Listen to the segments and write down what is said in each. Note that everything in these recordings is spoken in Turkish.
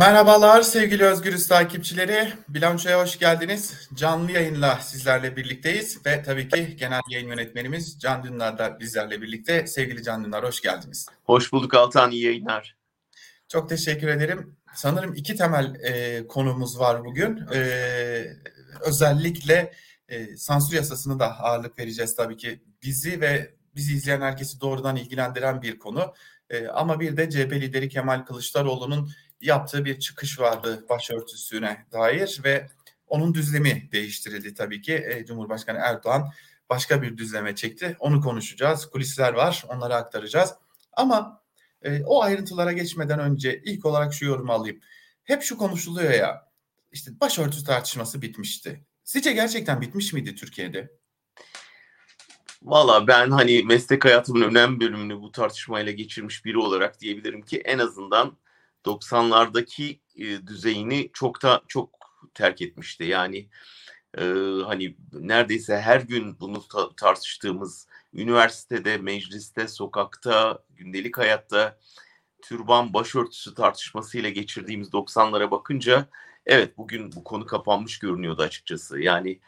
Merhabalar sevgili Özgürüz takipçileri. Bilançoya hoş geldiniz. Canlı yayınla sizlerle birlikteyiz ve tabii ki genel yayın yönetmenimiz Can Dündar da bizlerle birlikte. Sevgili Can Dündar hoş geldiniz. Hoş bulduk Altan, iyi yayınlar. Çok teşekkür ederim. Sanırım iki temel e, konumuz var bugün. E, özellikle e, sansür yasasını da ağırlık vereceğiz tabii ki. Bizi ve bizi izleyen herkesi doğrudan ilgilendiren bir konu. E, ama bir de CHP lideri Kemal Kılıçdaroğlu'nun yaptığı bir çıkış vardı başörtüsüne dair ve onun düzlemi değiştirildi tabii ki. E, Cumhurbaşkanı Erdoğan başka bir düzleme çekti. Onu konuşacağız. Kulisler var. Onları aktaracağız. Ama e, o ayrıntılara geçmeden önce ilk olarak şu yorumu alayım. Hep şu konuşuluyor ya. İşte başörtüsü tartışması bitmişti. Sizce gerçekten bitmiş miydi Türkiye'de? Valla ben hani meslek hayatımın önemli bölümünü bu tartışmayla geçirmiş biri olarak diyebilirim ki en azından 90'lardaki e, düzeyini çok da çok terk etmişti. Yani e, hani neredeyse her gün bunu ta- tartıştığımız üniversitede, mecliste, sokakta, gündelik hayatta türban başörtüsü tartışmasıyla geçirdiğimiz 90'lara bakınca evet bugün bu konu kapanmış görünüyordu açıkçası. Yani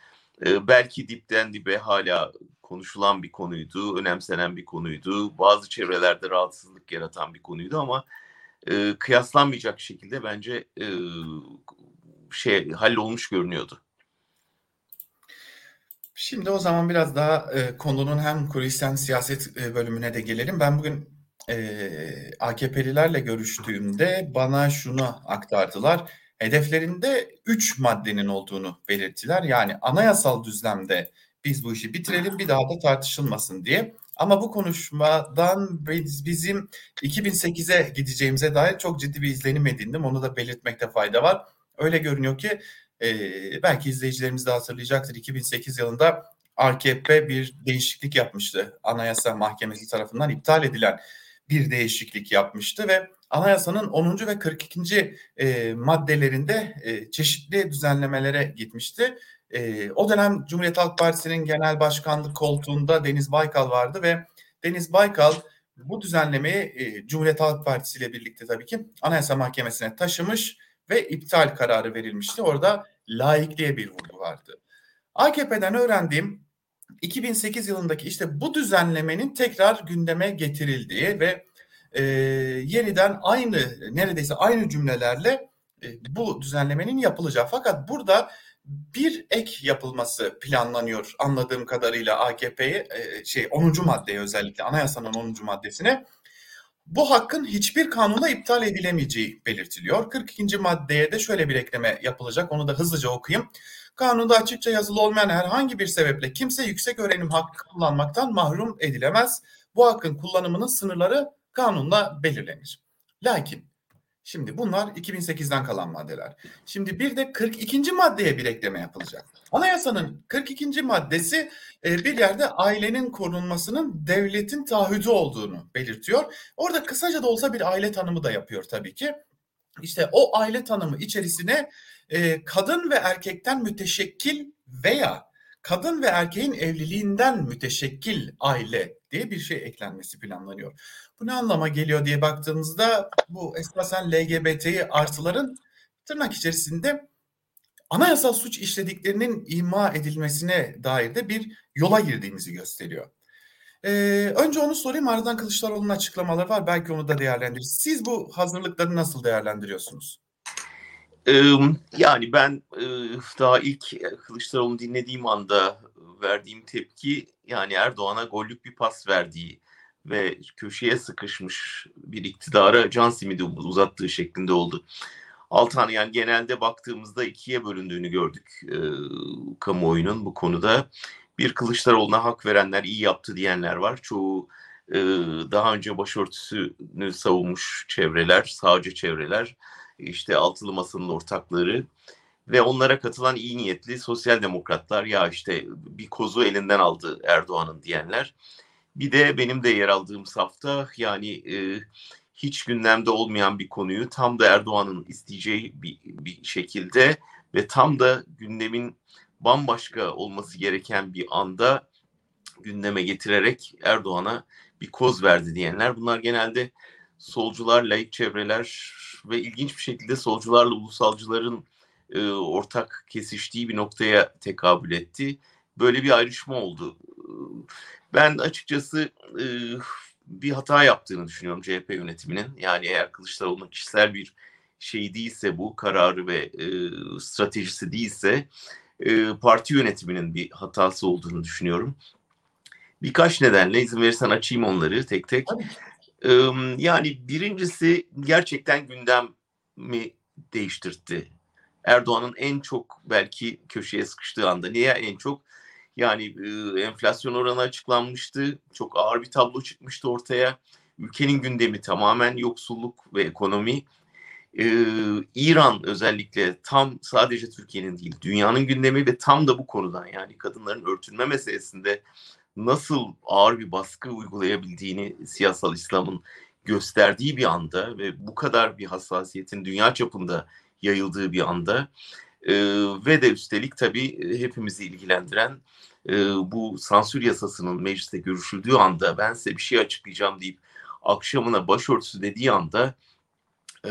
e, belki dipten dibe hala konuşulan bir konuydu, önemsenen bir konuydu. Bazı çevrelerde rahatsızlık yaratan bir konuydu ama e, kıyaslanmayacak şekilde bence e, şey hallolmuş görünüyordu. Şimdi o zaman biraz daha e, konunun hem kulis siyaset e, bölümüne de gelelim. Ben bugün e, AKP'lilerle görüştüğümde bana şunu aktardılar. Hedeflerinde 3 maddenin olduğunu belirttiler. Yani anayasal düzlemde biz bu işi bitirelim bir daha da tartışılmasın diye. Ama bu konuşmadan biz, bizim 2008'e gideceğimize dair çok ciddi bir izlenim edindim. Onu da belirtmekte fayda var. Öyle görünüyor ki e, belki izleyicilerimiz de hatırlayacaktır. 2008 yılında AKP bir değişiklik yapmıştı. Anayasa Mahkemesi tarafından iptal edilen bir değişiklik yapmıştı ve anayasanın 10. ve 42. E, maddelerinde e, çeşitli düzenlemelere gitmişti. E, o dönem Cumhuriyet Halk Partisi'nin genel başkanlık koltuğunda Deniz Baykal vardı ve Deniz Baykal bu düzenlemeyi e, Cumhuriyet Halk Partisi ile birlikte tabii ki Anayasa Mahkemesi'ne taşımış ve iptal kararı verilmişti. Orada laikliğe bir vurgu vardı. AKP'den öğrendiğim 2008 yılındaki işte bu düzenlemenin tekrar gündeme getirildiği ve e, yeniden aynı neredeyse aynı cümlelerle e, bu düzenlemenin yapılacağı. Fakat burada bir ek yapılması planlanıyor anladığım kadarıyla AKP'ye e, şey 10. maddeye özellikle anayasanın 10. maddesine bu hakkın hiçbir kanunla iptal edilemeyeceği belirtiliyor. 42. maddeye de şöyle bir ekleme yapılacak. Onu da hızlıca okuyayım. Kanunda açıkça yazılı olmayan herhangi bir sebeple kimse yüksek öğrenim hakkı kullanmaktan mahrum edilemez. Bu hakkın kullanımının sınırları kanunla belirlenir. Lakin Şimdi bunlar 2008'den kalan maddeler. Şimdi bir de 42. maddeye bir ekleme yapılacak. Anayasanın 42. maddesi e, bir yerde ailenin korunmasının devletin taahhüdü olduğunu belirtiyor. Orada kısaca da olsa bir aile tanımı da yapıyor tabii ki. İşte o aile tanımı içerisine e, kadın ve erkekten müteşekkil veya kadın ve erkeğin evliliğinden müteşekkil aile diye bir şey eklenmesi planlanıyor. Bu ne anlama geliyor diye baktığımızda bu esasen LGBT'yi artıların tırnak içerisinde anayasal suç işlediklerinin ima edilmesine dair de bir yola girdiğimizi gösteriyor. Ee, önce onu sorayım ardından Kılıçdaroğlu'nun açıklamaları var. Belki onu da değerlendiririz. Siz bu hazırlıkları nasıl değerlendiriyorsunuz? Yani ben daha ilk Kılıçdaroğlu'nu dinlediğim anda verdiğim tepki yani Erdoğan'a gollük bir pas verdiği ve köşeye sıkışmış bir iktidara can simidi uzattığı şeklinde oldu. Altan yani genelde baktığımızda ikiye bölündüğünü gördük e, kamuoyunun bu konuda. Bir Kılıçdaroğlu'na hak verenler, iyi yaptı diyenler var. Çoğu e, daha önce başörtüsünü savunmuş çevreler, sağcı çevreler, işte altılı masanın ortakları ve onlara katılan iyi niyetli sosyal demokratlar ya işte bir kozu elinden aldı Erdoğan'ın diyenler. Bir de benim de yer aldığım safta yani e, hiç gündemde olmayan bir konuyu tam da Erdoğan'ın isteyeceği bir, bir şekilde ve tam da gündemin bambaşka olması gereken bir anda gündeme getirerek Erdoğan'a bir koz verdi diyenler. Bunlar genelde solcular, laik çevreler, ve ilginç bir şekilde solcularla ulusalcıların e, ortak kesiştiği bir noktaya tekabül etti. Böyle bir ayrışma oldu. Ben açıkçası e, bir hata yaptığını düşünüyorum CHP yönetiminin. Yani eğer Kılıçdaroğlu'nun kişisel bir şey değilse bu kararı ve e, stratejisi değilse e, parti yönetiminin bir hatası olduğunu düşünüyorum. Birkaç nedenle izin verirsen açayım onları tek tek. E, yani birincisi gerçekten gündemi değiştirdi. Erdoğan'ın en çok belki köşeye sıkıştığı anda. Niye en çok? Yani e, enflasyon oranı açıklanmıştı. Çok ağır bir tablo çıkmıştı ortaya. Ülkenin gündemi tamamen yoksulluk ve ekonomi. Ee, İran özellikle tam sadece Türkiye'nin değil dünyanın gündemi ve tam da bu konudan yani kadınların örtünme meselesinde nasıl ağır bir baskı uygulayabildiğini siyasal İslam'ın gösterdiği bir anda ve bu kadar bir hassasiyetin dünya çapında yayıldığı bir anda e, ve de üstelik tabii hepimizi ilgilendiren e, bu sansür yasasının mecliste görüşüldüğü anda ben size bir şey açıklayacağım deyip akşamına başörtüsü dediği anda e,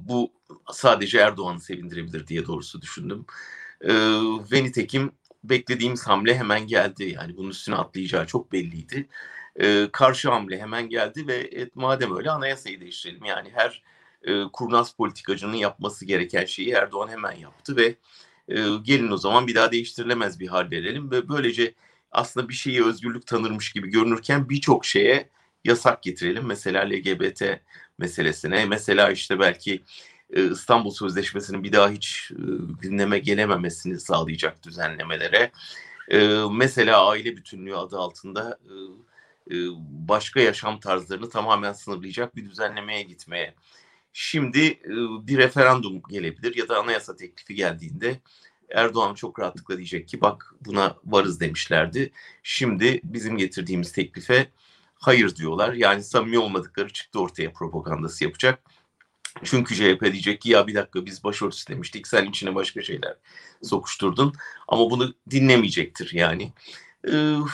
bu sadece Erdoğan'ı sevindirebilir diye doğrusu düşündüm. E, ve nitekim beklediğimiz hamle hemen geldi. Yani bunun üstüne atlayacağı çok belliydi. E, karşı hamle hemen geldi ve et, madem öyle anayasayı değiştirelim. Yani her e, kurnaz politikacının yapması gereken şeyi Erdoğan hemen yaptı ve e, gelin o zaman bir daha değiştirilemez bir hal verelim ve böylece aslında bir şeyi özgürlük tanırmış gibi görünürken birçok şeye yasak getirelim. Mesela LGBT meselesine, mesela işte belki e, İstanbul Sözleşmesi'nin bir daha hiç e, gündeme gelememesini sağlayacak düzenlemelere, e, mesela aile bütünlüğü adı altında başka yaşam tarzlarını tamamen sınırlayacak bir düzenlemeye gitmeye. Şimdi bir referandum gelebilir ya da anayasa teklifi geldiğinde Erdoğan çok rahatlıkla diyecek ki bak buna varız demişlerdi. Şimdi bizim getirdiğimiz teklife hayır diyorlar. Yani samimi olmadıkları çıktı ortaya propagandası yapacak. Çünkü CHP diyecek ki ya bir dakika biz başörtüsü demiştik sen içine başka şeyler sokuşturdun. Ama bunu dinlemeyecektir yani.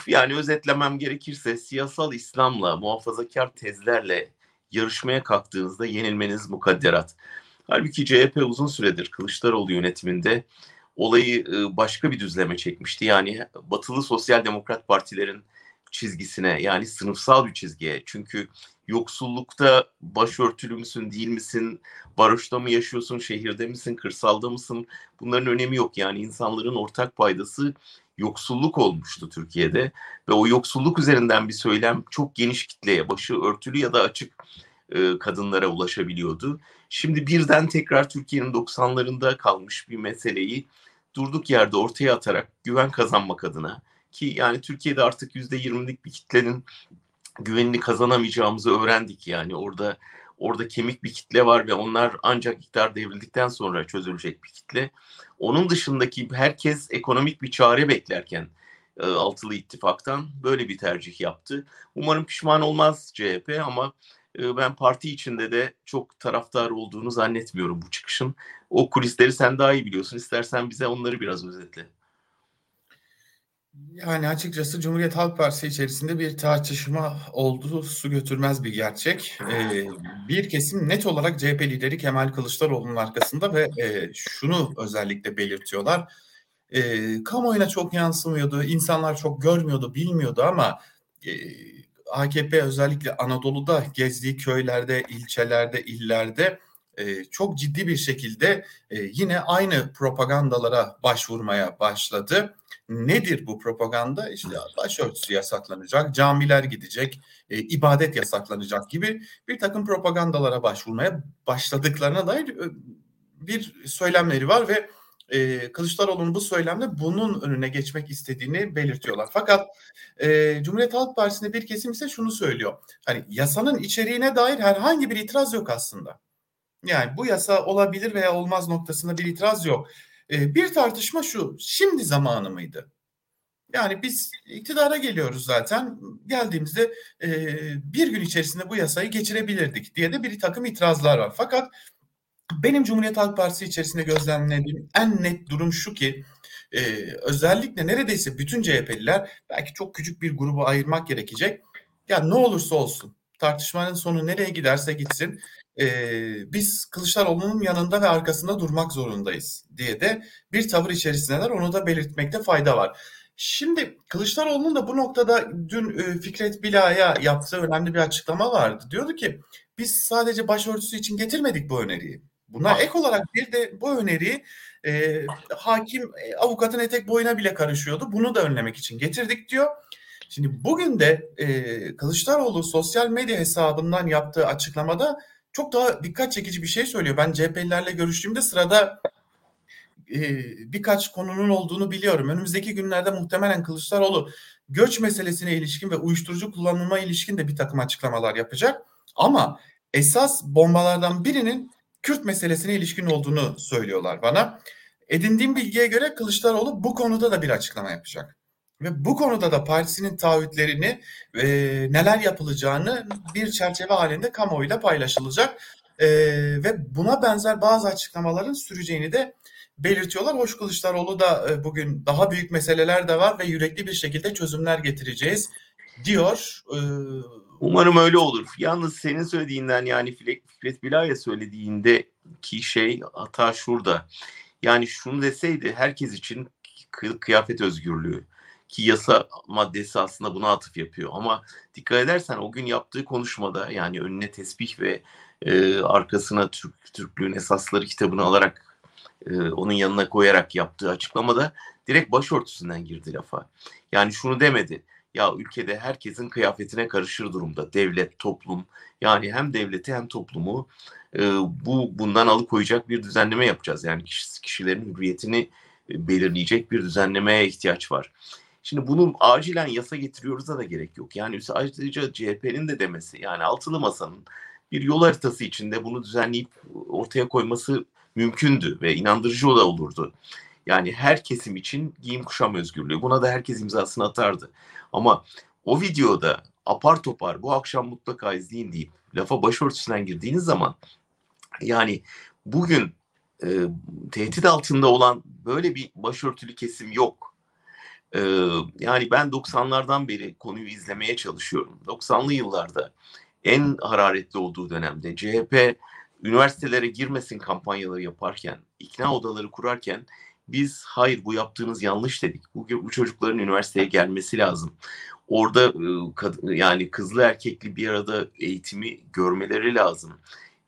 Yani özetlemem gerekirse siyasal İslam'la muhafazakar tezlerle yarışmaya kalktığınızda yenilmeniz mukadderat. Halbuki CHP uzun süredir Kılıçdaroğlu yönetiminde olayı başka bir düzleme çekmişti. Yani batılı sosyal demokrat partilerin çizgisine yani sınıfsal bir çizgiye. Çünkü yoksullukta başörtülü müsün değil misin, varoşta mı yaşıyorsun, şehirde misin, kırsalda mısın bunların önemi yok. Yani insanların ortak paydası yoksulluk olmuştu Türkiye'de ve o yoksulluk üzerinden bir söylem çok geniş kitleye, başı örtülü ya da açık e, kadınlara ulaşabiliyordu. Şimdi birden tekrar Türkiye'nin 90'larında kalmış bir meseleyi durduk yerde ortaya atarak güven kazanmak adına ki yani Türkiye'de artık yüzde yirmilik bir kitlenin güvenini kazanamayacağımızı öğrendik yani orada orada kemik bir kitle var ve onlar ancak iktidar devrildikten sonra çözülecek bir kitle. Onun dışındaki herkes ekonomik bir çare beklerken e, altılı ittifaktan böyle bir tercih yaptı. Umarım pişman olmaz CHP ama e, ben parti içinde de çok taraftar olduğunu zannetmiyorum bu çıkışın. O kulisleri sen daha iyi biliyorsun. İstersen bize onları biraz özetle. Yani açıkçası Cumhuriyet Halk Partisi içerisinde bir tartışma olduğu su götürmez bir gerçek. Ee, bir kesim net olarak CHP lideri Kemal Kılıçdaroğlu'nun arkasında ve e, şunu özellikle belirtiyorlar. E, kamuoyuna çok yansımıyordu, insanlar çok görmüyordu, bilmiyordu ama e, AKP özellikle Anadolu'da gezdiği köylerde, ilçelerde, illerde e, çok ciddi bir şekilde e, yine aynı propagandalara başvurmaya başladı. Nedir bu propaganda? İşte başörtüsü yasaklanacak, camiler gidecek, e, ibadet yasaklanacak gibi bir takım propagandalara başvurmaya başladıklarına dair e, bir söylemleri var ve e, Kılıçdaroğlu'nun bu söylemle bunun önüne geçmek istediğini belirtiyorlar. Fakat e, Cumhuriyet Halk Partisi'nde bir kesim ise şunu söylüyor. Hani yasanın içeriğine dair herhangi bir itiraz yok aslında. Yani bu yasa olabilir veya olmaz noktasında bir itiraz yok. E, bir tartışma şu, şimdi zamanı mıydı? Yani biz iktidara geliyoruz zaten. Geldiğimizde e, bir gün içerisinde bu yasayı geçirebilirdik diye de bir takım itirazlar var. Fakat benim Cumhuriyet Halk Partisi içerisinde gözlemlediğim en net durum şu ki e, özellikle neredeyse bütün CHP'liler belki çok küçük bir grubu ayırmak gerekecek. Ya ne olursa olsun tartışmanın sonu nereye giderse gitsin e, biz Kılıçdaroğlu'nun yanında ve arkasında durmak zorundayız diye de bir tavır içerisindeler. Onu da belirtmekte fayda var. Şimdi Kılıçdaroğlu'nun da bu noktada dün e, Fikret Bila'ya yaptığı önemli bir açıklama vardı. Diyordu ki biz sadece başörtüsü için getirmedik bu öneriyi. Buna ek olarak bir de bu öneriyi e, hakim e, avukatın etek boyuna bile karışıyordu. Bunu da önlemek için getirdik diyor. Şimdi bugün de e, Kılıçdaroğlu sosyal medya hesabından yaptığı açıklamada çok daha dikkat çekici bir şey söylüyor. Ben CHP'lilerle görüştüğümde sırada e, birkaç konunun olduğunu biliyorum. Önümüzdeki günlerde muhtemelen Kılıçdaroğlu göç meselesine ilişkin ve uyuşturucu kullanıma ilişkin de bir takım açıklamalar yapacak. Ama esas bombalardan birinin Kürt meselesine ilişkin olduğunu söylüyorlar bana. Edindiğim bilgiye göre Kılıçdaroğlu bu konuda da bir açıklama yapacak. Ve bu konuda da partisinin taahhütlerini e, neler yapılacağını bir çerçeve halinde kamuoyuyla paylaşılacak. E, ve buna benzer bazı açıklamaların süreceğini de belirtiyorlar. Hoş Kılıçdaroğlu da e, bugün daha büyük meseleler de var ve yürekli bir şekilde çözümler getireceğiz diyor. E, Umarım öyle olur. Yalnız senin söylediğinden yani Fikret Bilaya söylediğinde ki şey hata şurada. Yani şunu deseydi herkes için kıyafet özgürlüğü ki yasa maddesi aslında buna atıf yapıyor. Ama dikkat edersen o gün yaptığı konuşmada yani önüne tesbih ve e, arkasına Türk Türklüğün esasları kitabını alarak e, onun yanına koyarak yaptığı açıklamada direkt başörtüsünden girdi lafa. Yani şunu demedi. Ya ülkede herkesin kıyafetine karışır durumda devlet, toplum. Yani hem devleti hem toplumu e, bu bundan alıkoyacak bir düzenleme yapacağız. Yani kişilerin hürriyetini e, belirleyecek bir düzenlemeye ihtiyaç var. Şimdi bunu acilen yasa getiriyoruz da gerek yok. Yani ayrıca CHP'nin de demesi yani altılı masanın bir yol haritası içinde bunu düzenleyip ortaya koyması mümkündü ve inandırıcı da olurdu. Yani her kesim için giyim kuşam özgürlüğü. Buna da herkes imzasını atardı. Ama o videoda apar topar bu akşam mutlaka izleyin deyip lafa başörtüsünden girdiğiniz zaman yani bugün e, tehdit altında olan böyle bir başörtülü kesim yok. Yani ben 90'lardan beri konuyu izlemeye çalışıyorum. 90'lı yıllarda en hararetli olduğu dönemde CHP üniversitelere girmesin kampanyaları yaparken, ikna odaları kurarken biz hayır bu yaptığınız yanlış dedik. Bu, bu çocukların üniversiteye gelmesi lazım. Orada yani kızlı erkekli bir arada eğitimi görmeleri lazım.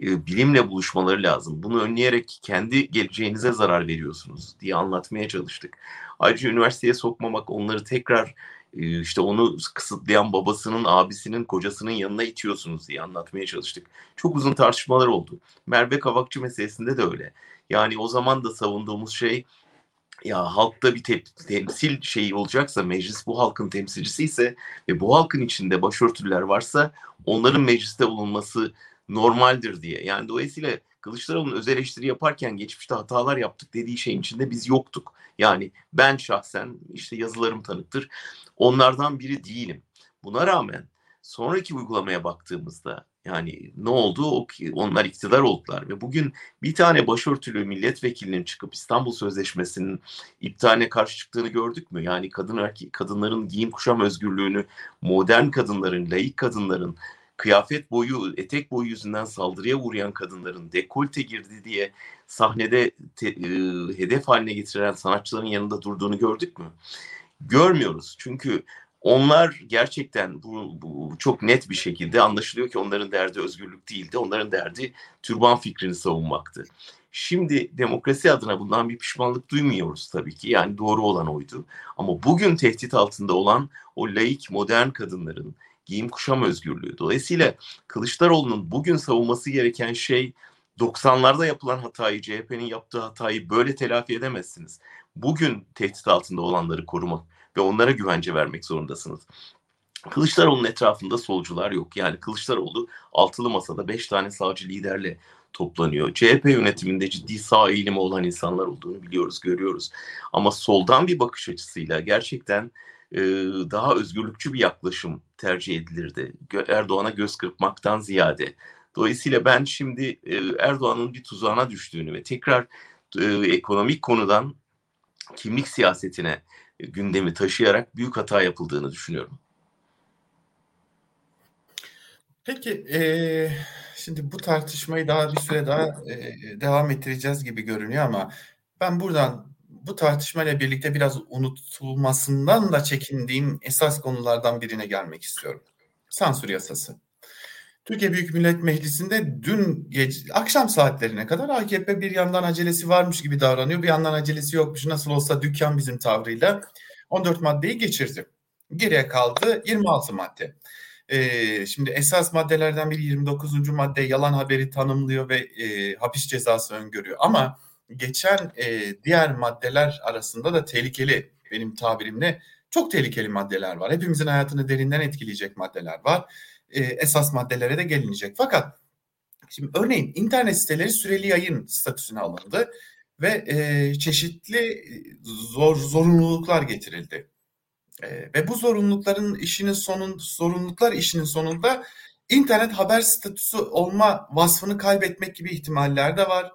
Bilimle buluşmaları lazım. Bunu önleyerek kendi geleceğinize zarar veriyorsunuz diye anlatmaya çalıştık. Ayrıca üniversiteye sokmamak onları tekrar e, işte onu kısıtlayan babasının, abisinin, kocasının yanına itiyorsunuz diye anlatmaya çalıştık. Çok uzun tartışmalar oldu. Merve Kavakçı meselesinde de öyle. Yani o zaman da savunduğumuz şey ya halkta bir te- temsil şeyi olacaksa meclis bu halkın temsilcisi ise ve bu halkın içinde başörtüler varsa onların mecliste bulunması normaldir diye. Yani dolayısıyla Kılıçdaroğlu'nun öz eleştiri yaparken geçmişte hatalar yaptık dediği şeyin içinde biz yoktuk. Yani ben şahsen işte yazılarım tanıktır. Onlardan biri değilim. Buna rağmen sonraki uygulamaya baktığımızda yani ne oldu? Onlar iktidar oldular ve bugün bir tane başörtülü milletvekilinin çıkıp İstanbul Sözleşmesi'nin iptaline karşı çıktığını gördük mü? Yani kadın erkek kadınların giyim kuşam özgürlüğünü, modern kadınların, laik kadınların kıyafet boyu, etek boyu yüzünden saldırıya uğrayan kadınların dekolte girdi diye sahnede te, e, hedef haline getiren sanatçıların yanında durduğunu gördük mü? Görmüyoruz. Çünkü onlar gerçekten bu, bu çok net bir şekilde anlaşılıyor ki onların derdi özgürlük değildi. Onların derdi türban fikrini savunmaktı. Şimdi demokrasi adına bundan bir pişmanlık duymuyoruz tabii ki. Yani doğru olan oydu. Ama bugün tehdit altında olan o laik modern kadınların giyim kuşam özgürlüğü. Dolayısıyla Kılıçdaroğlu'nun bugün savunması gereken şey 90'larda yapılan hatayı, CHP'nin yaptığı hatayı böyle telafi edemezsiniz. Bugün tehdit altında olanları korumak ve onlara güvence vermek zorundasınız. Kılıçdaroğlu'nun etrafında solcular yok. Yani Kılıçdaroğlu altılı masada beş tane savcı liderle toplanıyor. CHP yönetiminde ciddi sağ eğilimi olan insanlar olduğunu biliyoruz, görüyoruz. Ama soldan bir bakış açısıyla gerçekten e, daha özgürlükçü bir yaklaşım tercih edilirdi. Erdoğan'a göz kırpmaktan ziyade. Dolayısıyla ben şimdi e, Erdoğan'ın bir tuzağına düştüğünü ve tekrar e, ekonomik konudan kimlik siyasetine gündemi taşıyarak büyük hata yapıldığını düşünüyorum. Peki, eee, şimdi bu tartışmayı daha bir süre daha, eee, devam ettireceğiz gibi görünüyor ama ben buradan bu tartışmayla birlikte biraz unutulmasından da çekindiğim esas konulardan birine gelmek istiyorum. Sansür yasası. Türkiye Büyük Millet Meclisi'nde dün gece, akşam saatlerine kadar AKP bir yandan acelesi varmış gibi davranıyor, bir yandan acelesi yokmuş. Nasıl olsa dükkan bizim tavrıyla 14 maddeyi geçirdi. Geriye kaldı 26 madde. Ee, şimdi esas maddelerden biri 29. madde yalan haberi tanımlıyor ve e, hapis cezası öngörüyor. Ama geçen e, diğer maddeler arasında da tehlikeli benim tabirimle çok tehlikeli maddeler var. Hepimizin hayatını derinden etkileyecek maddeler var. E, esas maddelere de gelinecek. Fakat şimdi örneğin internet siteleri süreli yayın statüsüne alındı ve e, çeşitli zor zorunluluklar getirildi. E, ve bu zorunlulukların işinin sonun zorunluluklar işinin sonunda internet haber statüsü olma vasfını kaybetmek gibi ihtimaller de var.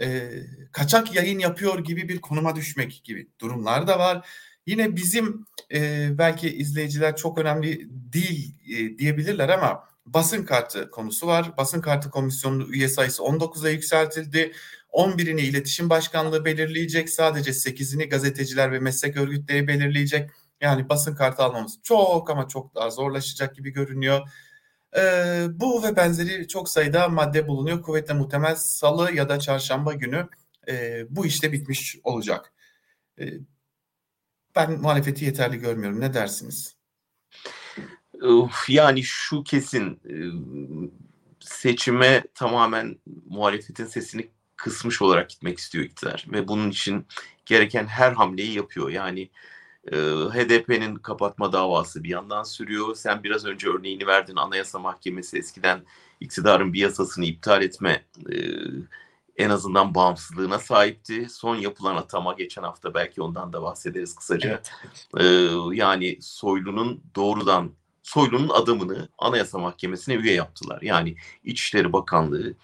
E, kaçak yayın yapıyor gibi bir konuma düşmek gibi durumlar da var. Yine bizim e, belki izleyiciler çok önemli değil e, diyebilirler ama basın kartı konusu var. Basın kartı komisyonunun üye sayısı 19'a yükseltildi. 11'ini iletişim başkanlığı belirleyecek. Sadece 8'ini gazeteciler ve meslek örgütleri belirleyecek. Yani basın kartı almamız çok ama çok daha zorlaşacak gibi görünüyor. Ee, bu ve benzeri çok sayıda madde bulunuyor. Kuvvetle muhtemel salı ya da çarşamba günü e, bu işte bitmiş olacak. E, ben muhalefeti yeterli görmüyorum. Ne dersiniz? Yani şu kesin seçime tamamen muhalefetin sesini kısmış olarak gitmek istiyor iktidar ve bunun için gereken her hamleyi yapıyor. Yani e, HDP'nin kapatma davası bir yandan sürüyor. Sen biraz önce örneğini verdin Anayasa Mahkemesi eskiden iktidarın bir yasasını iptal etme e, en azından bağımsızlığına sahipti. Son yapılan atama geçen hafta belki ondan da bahsederiz kısaca. Evet. Ee, yani Soylu'nun doğrudan Soylu'nun adamını Anayasa Mahkemesi'ne üye yaptılar. Yani İçişleri Bakanlığı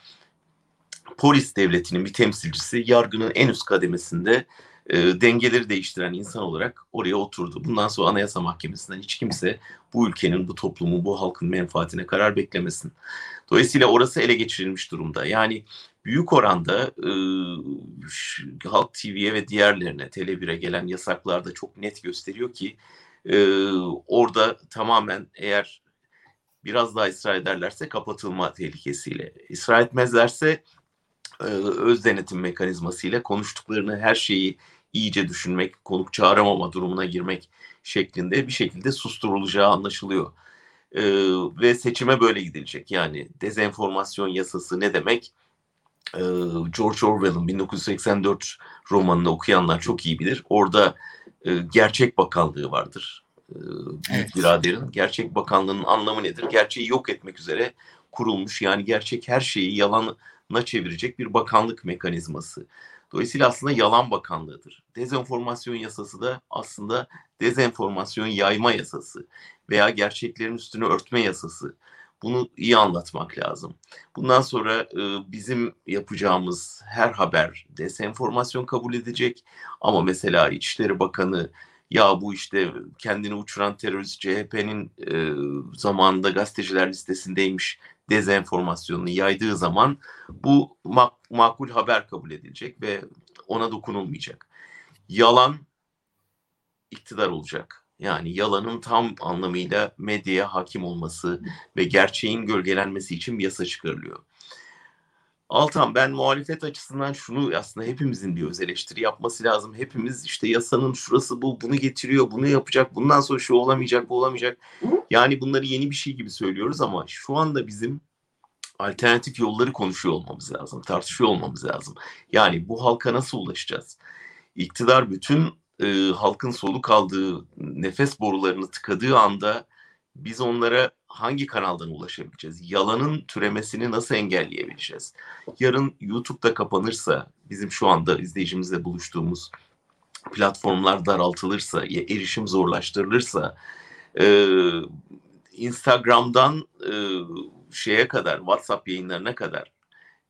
polis devletinin bir temsilcisi yargının en üst kademesinde e, dengeleri değiştiren insan olarak oraya oturdu. Bundan sonra Anayasa Mahkemesi'nden hiç kimse bu ülkenin, bu toplumun, bu halkın menfaatine karar beklemesin. Dolayısıyla orası ele geçirilmiş durumda. Yani büyük oranda e, Halk TV'ye ve diğerlerine, Tele1'e gelen yasaklar da çok net gösteriyor ki e, orada tamamen eğer biraz daha ısrar ederlerse kapatılma tehlikesiyle, ısrar etmezlerse e, öz denetim mekanizmasıyla konuştuklarını her şeyi iyice düşünmek, konuk çağıramama durumuna girmek şeklinde bir şekilde susturulacağı anlaşılıyor. Ee, ve seçime böyle gidilecek. Yani dezenformasyon yasası ne demek? Ee, George Orwell'ın 1984 romanını okuyanlar çok iyi bilir. Orada e, gerçek bakanlığı vardır. Ee, büyük evet. biraderin gerçek bakanlığının anlamı nedir? Gerçeği yok etmek üzere kurulmuş yani gerçek her şeyi yalana çevirecek bir bakanlık mekanizması. Dolayısıyla aslında yalan bakanlığıdır. Dezenformasyon yasası da aslında dezenformasyon yayma yasası veya gerçeklerin üstünü örtme yasası. Bunu iyi anlatmak lazım. Bundan sonra e, bizim yapacağımız her haber dezenformasyon kabul edecek. Ama mesela İçişleri Bakanı ya bu işte kendini uçuran terörist CHP'nin e, zamanında gazeteciler listesindeymiş dezenformasyonunu yaydığı zaman bu mak makul haber kabul edilecek ve ona dokunulmayacak. Yalan iktidar olacak. Yani yalanın tam anlamıyla medyaya hakim olması ve gerçeğin gölgelenmesi için bir yasa çıkarılıyor. Altan ben muhalefet açısından şunu aslında hepimizin bir öz eleştiri yapması lazım. Hepimiz işte yasanın şurası bu, bunu getiriyor, bunu yapacak, bundan sonra şu olamayacak, bu olamayacak. Yani bunları yeni bir şey gibi söylüyoruz ama şu anda bizim alternatif yolları konuşuyor olmamız lazım, tartışıyor olmamız lazım. Yani bu halka nasıl ulaşacağız? İktidar bütün e, halkın soluk aldığı nefes borularını tıkadığı anda biz onlara hangi kanaldan ulaşabileceğiz? Yalanın türemesini nasıl engelleyebileceğiz? Yarın YouTube'da kapanırsa, bizim şu anda izleyicimizle buluştuğumuz platformlar daraltılırsa, erişim zorlaştırılırsa, e, Instagram'dan e, şeye kadar, WhatsApp yayınlarına kadar,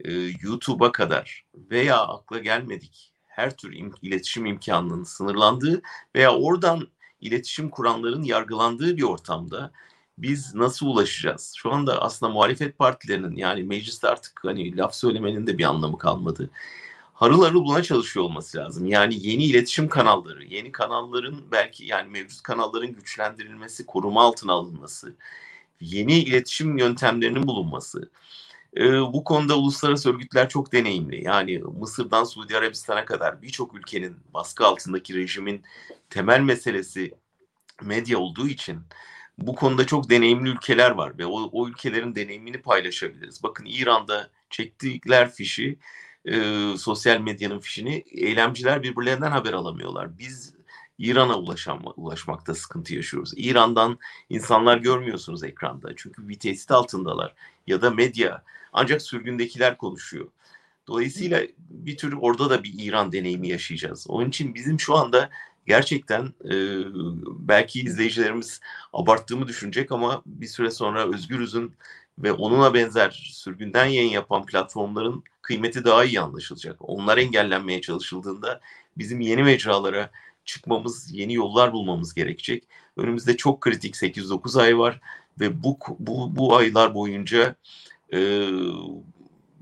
e, YouTube'a kadar veya akla gelmedik her tür im- iletişim imkanının sınırlandığı veya oradan iletişim kuranların yargılandığı bir ortamda biz nasıl ulaşacağız? Şu anda aslında muhalefet partilerinin yani mecliste artık hani laf söylemenin de bir anlamı kalmadı. Harıl harıl buna çalışıyor olması lazım. Yani yeni iletişim kanalları, yeni kanalların belki yani mevcut kanalların güçlendirilmesi, koruma altına alınması, yeni iletişim yöntemlerinin bulunması. Ee, bu konuda uluslararası örgütler çok deneyimli. Yani Mısır'dan Suudi Arabistan'a kadar birçok ülkenin baskı altındaki rejimin temel meselesi medya olduğu için bu konuda çok deneyimli ülkeler var ve o, o ülkelerin deneyimini paylaşabiliriz. Bakın İran'da çektikler fişi, e, sosyal medyanın fişini eylemciler birbirlerinden haber alamıyorlar. Biz İran'a ulaşan, ulaşmakta sıkıntı yaşıyoruz. İran'dan insanlar görmüyorsunuz ekranda çünkü bir tehdit altındalar ya da medya ancak sürgündekiler konuşuyor. Dolayısıyla bir tür orada da bir İran deneyimi yaşayacağız. Onun için bizim şu anda gerçekten e, belki izleyicilerimiz abarttığımı düşünecek ama bir süre sonra Özgürüz'ün ve onuna benzer sürgünden yayın yapan platformların kıymeti daha iyi anlaşılacak. Onlar engellenmeye çalışıldığında bizim yeni mecralara çıkmamız, yeni yollar bulmamız gerekecek. Önümüzde çok kritik 8-9 ay var ve bu bu bu aylar boyunca e,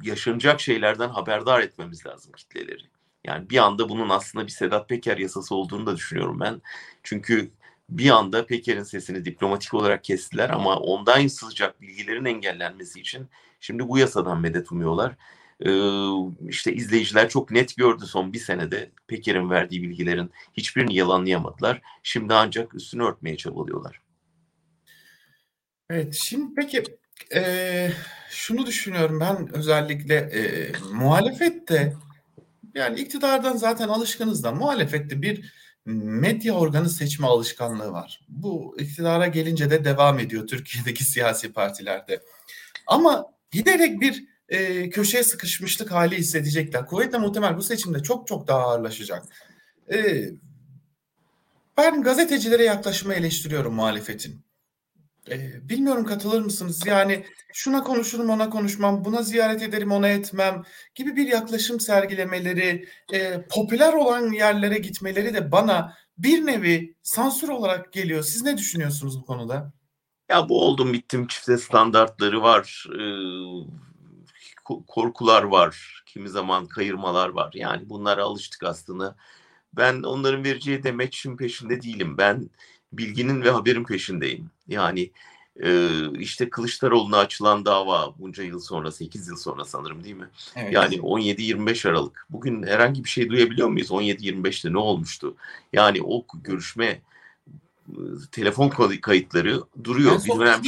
yaşanacak şeylerden haberdar etmemiz lazım kitleleri. Yani bir anda bunun aslında bir Sedat Peker yasası olduğunu da düşünüyorum ben. Çünkü bir anda Peker'in sesini diplomatik olarak kestiler ama ondan sızacak bilgilerin engellenmesi için şimdi bu yasadan medet umuyorlar. Ee, işte izleyiciler çok net gördü son bir senede Peker'in verdiği bilgilerin hiçbirini yalanlayamadılar. Şimdi ancak üstünü örtmeye çabalıyorlar. Evet şimdi peki e, şunu düşünüyorum ben özellikle e, muhalefette yani iktidardan zaten alışkınız da muhalefette bir medya organı seçme alışkanlığı var. Bu iktidara gelince de devam ediyor Türkiye'deki siyasi partilerde. Ama giderek bir e, köşeye sıkışmışlık hali hissedecekler. Kuvvetle muhtemel bu seçimde çok çok daha ağırlaşacak. E, ben gazetecilere yaklaşımı eleştiriyorum muhalefetin. E, bilmiyorum katılır mısınız? Yani şuna konuşurum ona konuşmam, buna ziyaret ederim ona etmem gibi bir yaklaşım sergilemeleri, e, popüler olan yerlere gitmeleri de bana bir nevi sansür olarak geliyor. Siz ne düşünüyorsunuz bu konuda? Ya bu oldum bittim çifte standartları var, e, korkular var, kimi zaman kayırmalar var. Yani bunlara alıştık aslında. Ben onların vereceği demeçin peşinde değilim. Ben bilginin ve haberin peşindeyim. Yani e, işte Kılıçdaroğlu'na açılan dava bunca yıl sonra 8 yıl sonra sanırım değil mi? Evet. Yani 17-25 Aralık. Bugün herhangi bir şey duyabiliyor muyuz? 17-25'te ne olmuştu? Yani o görüşme telefon kayıtları duruyor. En son bir dönem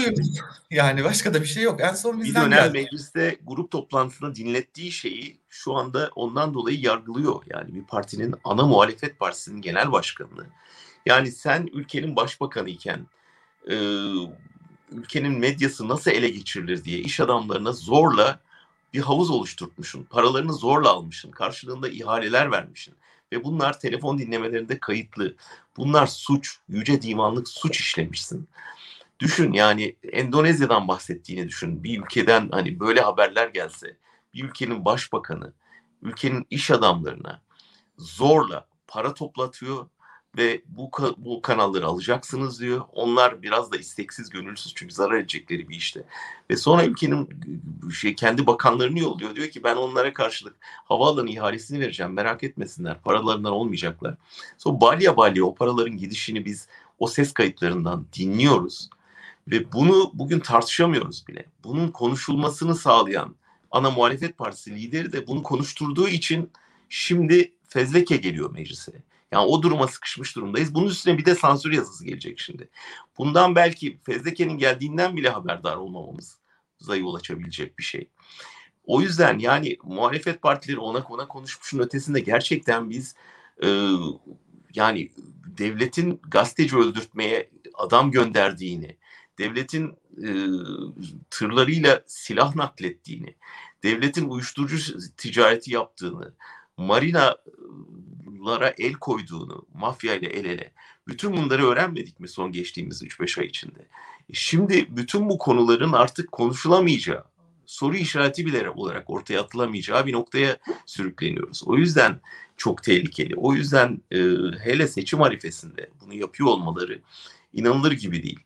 yani başka da bir şey yok. En son bizden bir dönem geldi. mecliste grup toplantısında dinlettiği şeyi şu anda ondan dolayı yargılıyor. Yani bir partinin ana muhalefet partisinin genel başkanlığı. Yani sen ülkenin başbakanı iken e, ülkenin medyası nasıl ele geçirilir diye iş adamlarına zorla bir havuz oluşturmuşsun. Paralarını zorla almışsın. Karşılığında ihaleler vermişsin. Ve bunlar telefon dinlemelerinde kayıtlı. Bunlar suç, yüce divanlık suç işlemişsin. Düşün yani Endonezya'dan bahsettiğini düşün. Bir ülkeden hani böyle haberler gelse, bir ülkenin başbakanı, ülkenin iş adamlarına zorla para toplatıyor ve bu bu kanalları alacaksınız diyor. Onlar biraz da isteksiz, gönülsüz çünkü zarar edecekleri bir işte. Ve sonra ülkenin şey kendi bakanlarını yolluyor. Diyor ki ben onlara karşılık havaalanı ihalesini vereceğim. Merak etmesinler. Paralarından olmayacaklar. Sonra balya balya o paraların gidişini biz o ses kayıtlarından dinliyoruz. Ve bunu bugün tartışamıyoruz bile. Bunun konuşulmasını sağlayan ana muhalefet partisi lideri de bunu konuşturduğu için şimdi fezleke geliyor meclise. Yani o duruma sıkışmış durumdayız. Bunun üstüne bir de sansür yazısı gelecek şimdi. Bundan belki fezlekenin geldiğinden bile haberdar olmamamız zayıf ulaşabilecek bir şey. O yüzden yani muhalefet partileri ona ona konuşmuşun ötesinde gerçekten biz e, yani devletin gazeteci öldürtmeye adam gönderdiğini, devletin e, tırlarıyla silah naklettiğini, devletin uyuşturucu ticareti yaptığını, marina lara el koyduğunu, mafya ile el ele. Bütün bunları öğrenmedik mi son geçtiğimiz 3-5 ay içinde? E şimdi bütün bu konuların artık konuşulamayacağı, soru işareti bile olarak ortaya atılamayacağı bir noktaya sürükleniyoruz. O yüzden çok tehlikeli. O yüzden e, hele seçim harifesinde bunu yapıyor olmaları inanılır gibi değil.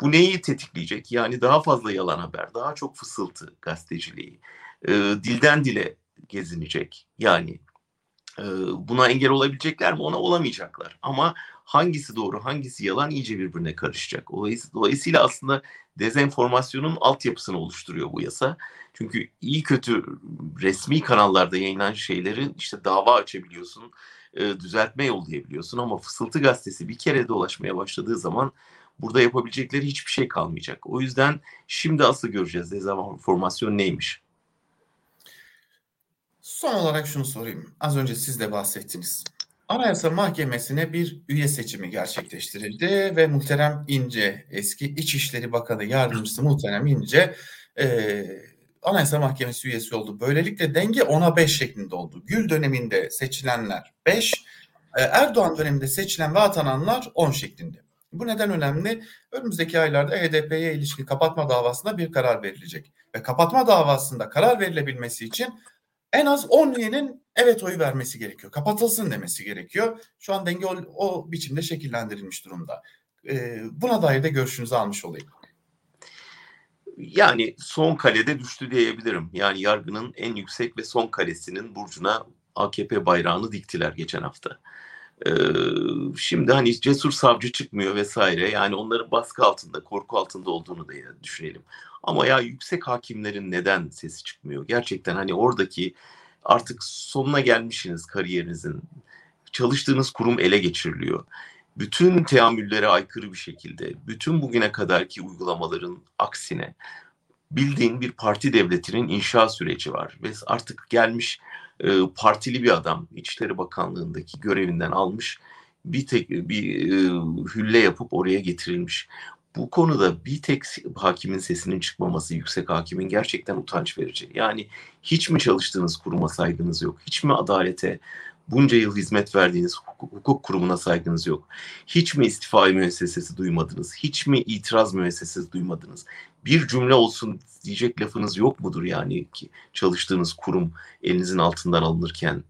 Bu neyi tetikleyecek? Yani daha fazla yalan haber, daha çok fısıltı gazeteciliği, e, dilden dile gezinecek. Yani buna engel olabilecekler mi? Ona olamayacaklar. Ama hangisi doğru, hangisi yalan iyice birbirine karışacak. Dolayısıyla aslında dezenformasyonun altyapısını oluşturuyor bu yasa. Çünkü iyi kötü resmi kanallarda yayınlanan şeyleri işte dava açabiliyorsun, düzeltme yollayabiliyorsun ama Fısıltı Gazetesi bir kere dolaşmaya başladığı zaman burada yapabilecekleri hiçbir şey kalmayacak. O yüzden şimdi asıl göreceğiz dezenformasyon neymiş. Son olarak şunu sorayım. Az önce siz de bahsettiniz. Anayasa Mahkemesi'ne bir üye seçimi gerçekleştirildi ve Muhterem İnce, eski İçişleri Bakanı Yardımcısı Muhterem İnce e, Anayasa Mahkemesi üyesi oldu. Böylelikle denge 10'a 5 şeklinde oldu. Gül döneminde seçilenler 5, e, Erdoğan döneminde seçilen ve atananlar 10 şeklinde. Bu neden önemli? Önümüzdeki aylarda HDP'ye ilişkin kapatma davasında bir karar verilecek. Ve kapatma davasında karar verilebilmesi için en az 10 üyenin evet oyu vermesi gerekiyor. Kapatılsın demesi gerekiyor. Şu an denge o, o biçimde şekillendirilmiş durumda. Ee, buna dair de görüşünüzü almış olayım. Yani son kalede düştü diyebilirim. Yani yargının en yüksek ve son kalesinin burcuna AKP bayrağını diktiler geçen hafta. Ee, şimdi hani cesur savcı çıkmıyor vesaire. Yani onların baskı altında, korku altında olduğunu da düşünelim. Ama ya yüksek hakimlerin neden sesi çıkmıyor? Gerçekten hani oradaki artık sonuna gelmişsiniz kariyerinizin. Çalıştığınız kurum ele geçiriliyor. Bütün teamüllere aykırı bir şekilde, bütün bugüne kadarki uygulamaların aksine bildiğin bir parti devletinin inşa süreci var ve artık gelmiş e, partili bir adam İçişleri Bakanlığındaki görevinden almış bir tek bir e, hülle yapıp oraya getirilmiş bu konuda bir tek hakimin sesinin çıkmaması yüksek hakimin gerçekten utanç verici. Yani hiç mi çalıştığınız kuruma saygınız yok? Hiç mi adalete bunca yıl hizmet verdiğiniz hukuk, hukuk kurumuna saygınız yok? Hiç mi istifai müessesesi duymadınız? Hiç mi itiraz müessesesi duymadınız? Bir cümle olsun diyecek lafınız yok mudur yani ki çalıştığınız kurum elinizin altından alınırken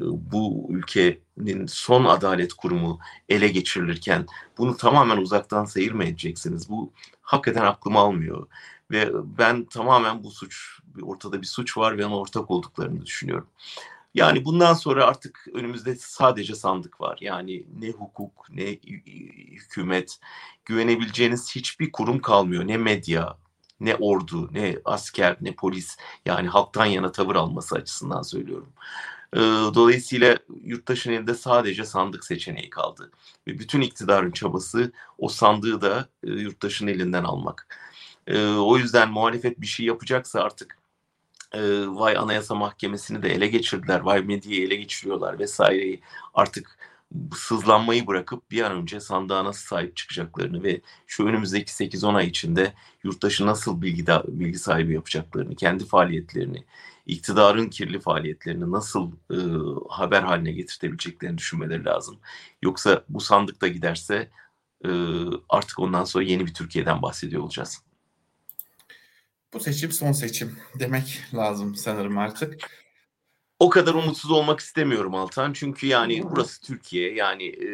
bu ülkenin son adalet kurumu ele geçirilirken bunu tamamen uzaktan seyir mi edeceksiniz? Bu hakikaten aklım almıyor. Ve ben tamamen bu suç, ortada bir suç var ve ona ortak olduklarını düşünüyorum. Yani bundan sonra artık önümüzde sadece sandık var. Yani ne hukuk, ne hükümet, güvenebileceğiniz hiçbir kurum kalmıyor. Ne medya, ne ordu, ne asker, ne polis. Yani halktan yana tavır alması açısından söylüyorum. Dolayısıyla yurttaşın elinde sadece sandık seçeneği kaldı. Ve bütün iktidarın çabası o sandığı da yurttaşın elinden almak. O yüzden muhalefet bir şey yapacaksa artık vay anayasa mahkemesini de ele geçirdiler, vay medyayı ele geçiriyorlar vesaireyi artık sızlanmayı bırakıp bir an önce sandığa nasıl sahip çıkacaklarını ve şu önümüzdeki 8-10 ay içinde yurttaşı nasıl bilgi, bilgi sahibi yapacaklarını, kendi faaliyetlerini, iktidarın kirli faaliyetlerini nasıl e, haber haline getirtebileceklerini düşünmeleri lazım. Yoksa bu sandıkta giderse e, artık ondan sonra yeni bir Türkiye'den bahsediyor olacağız. Bu seçim son seçim demek lazım sanırım artık. O kadar umutsuz olmak istemiyorum Altan. Çünkü yani burası Türkiye. Yani e,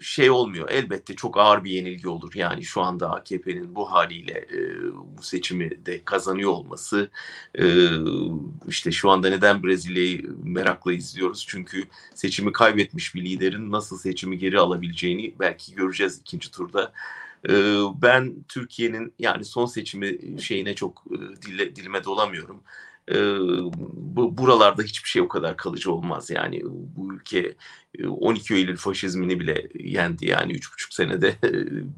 şey olmuyor. Elbette çok ağır bir yenilgi olur. Yani şu anda AKP'nin bu haliyle e, bu seçimi de kazanıyor olması e, işte şu anda neden Brezilya'yı merakla izliyoruz? Çünkü seçimi kaybetmiş bir liderin nasıl seçimi geri alabileceğini belki göreceğiz ikinci turda. E, ben Türkiye'nin yani son seçimi şeyine çok e, dile, dilime dolamıyorum bu buralarda hiçbir şey o kadar kalıcı olmaz yani bu ülke 12 Eylül faşizmini bile yendi yani 3,5 senede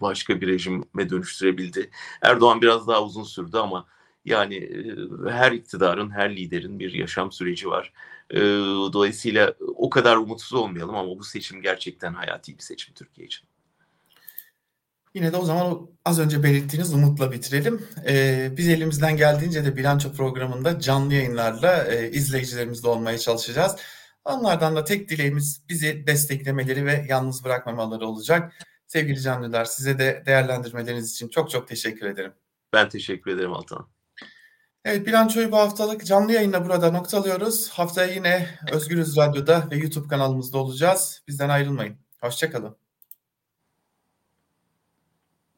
başka bir rejime dönüştürebildi. Erdoğan biraz daha uzun sürdü ama yani her iktidarın, her liderin bir yaşam süreci var. Dolayısıyla o kadar umutsuz olmayalım ama bu seçim gerçekten hayati bir seçim Türkiye için. Yine de o zaman az önce belirttiğiniz umutla bitirelim. Ee, biz elimizden geldiğince de bilanço programında canlı yayınlarla e, izleyicilerimizle olmaya çalışacağız. Onlardan da tek dileğimiz bizi desteklemeleri ve yalnız bırakmamaları olacak. Sevgili canlılar size de değerlendirmeleriniz için çok çok teşekkür ederim. Ben teşekkür ederim Altan. Evet bilançoyu bu haftalık canlı yayınla burada noktalıyoruz. Haftaya yine Özgürüz Radyo'da ve YouTube kanalımızda olacağız. Bizden ayrılmayın. Hoşçakalın.